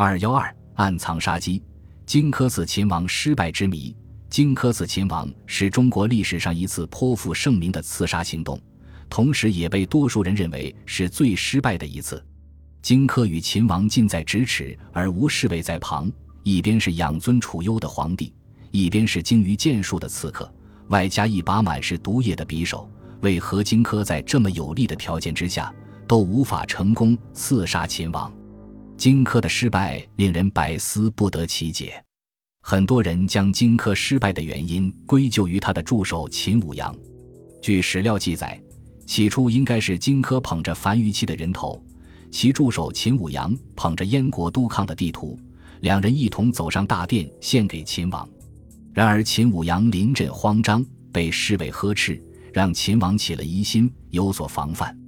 二幺二暗藏杀机，荆轲刺秦王失败之谜。荆轲刺秦王是中国历史上一次颇负盛名的刺杀行动，同时也被多数人认为是最失败的一次。荆轲与秦王近在咫尺，而无侍卫在旁，一边是养尊处优的皇帝，一边是精于剑术的刺客，外加一把满是毒液的匕首。为何荆轲在这么有利的条件之下都无法成功刺杀秦王？荆轲的失败令人百思不得其解。很多人将荆轲失败的原因归咎于他的助手秦舞阳。据史料记载，起初应该是荆轲捧着樊於期的人头，其助手秦舞阳捧着燕国都抗的地图，两人一同走上大殿献给秦王。然而秦舞阳临阵慌张，被侍卫呵斥，让秦王起了疑心，有所防范。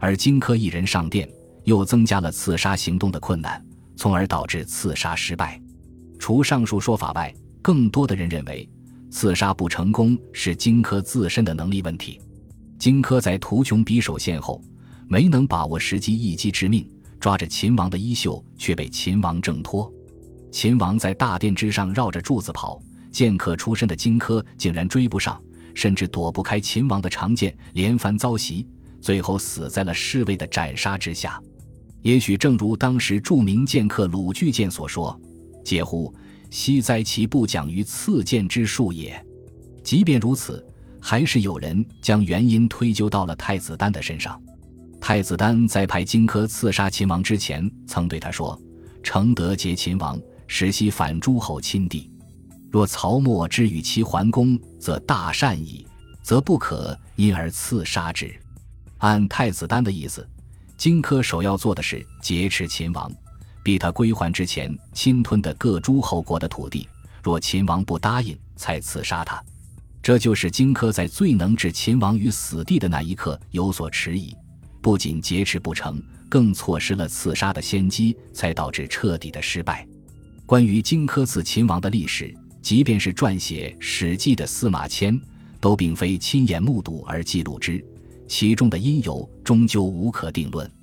而荆轲一人上殿，又增加了刺杀行动的困难，从而导致刺杀失败。除上述说法外，更多的人认为刺杀不成功是荆轲自身的能力问题。荆轲在图穷匕首现后，没能把握时机一击致命，抓着秦王的衣袖却被秦王挣脱。秦王在大殿之上绕着柱子跑，剑客出身的荆轲竟然追不上，甚至躲不开秦王的长剑，连番遭袭，最后死在了侍卫的斩杀之下。也许正如当时著名剑客鲁巨剑所说。嗟乎！惜哉其不讲于刺剑之术也。即便如此，还是有人将原因推究到了太子丹的身上。太子丹在派荆轲刺杀秦王之前，曾对他说：“承德结秦王，使其反诸侯亲帝。若曹沫之与其桓公，则大善矣，则不可因而刺杀之。”按太子丹的意思，荆轲首要做的是劫持秦王。逼他归还之前侵吞的各诸侯国的土地，若秦王不答应，才刺杀他。这就是荆轲在最能置秦王于死地的那一刻有所迟疑，不仅劫持不成，更错失了刺杀的先机，才导致彻底的失败。关于荆轲刺秦王的历史，即便是撰写《史记》的司马迁，都并非亲眼目睹而记录之，其中的因由终究无可定论。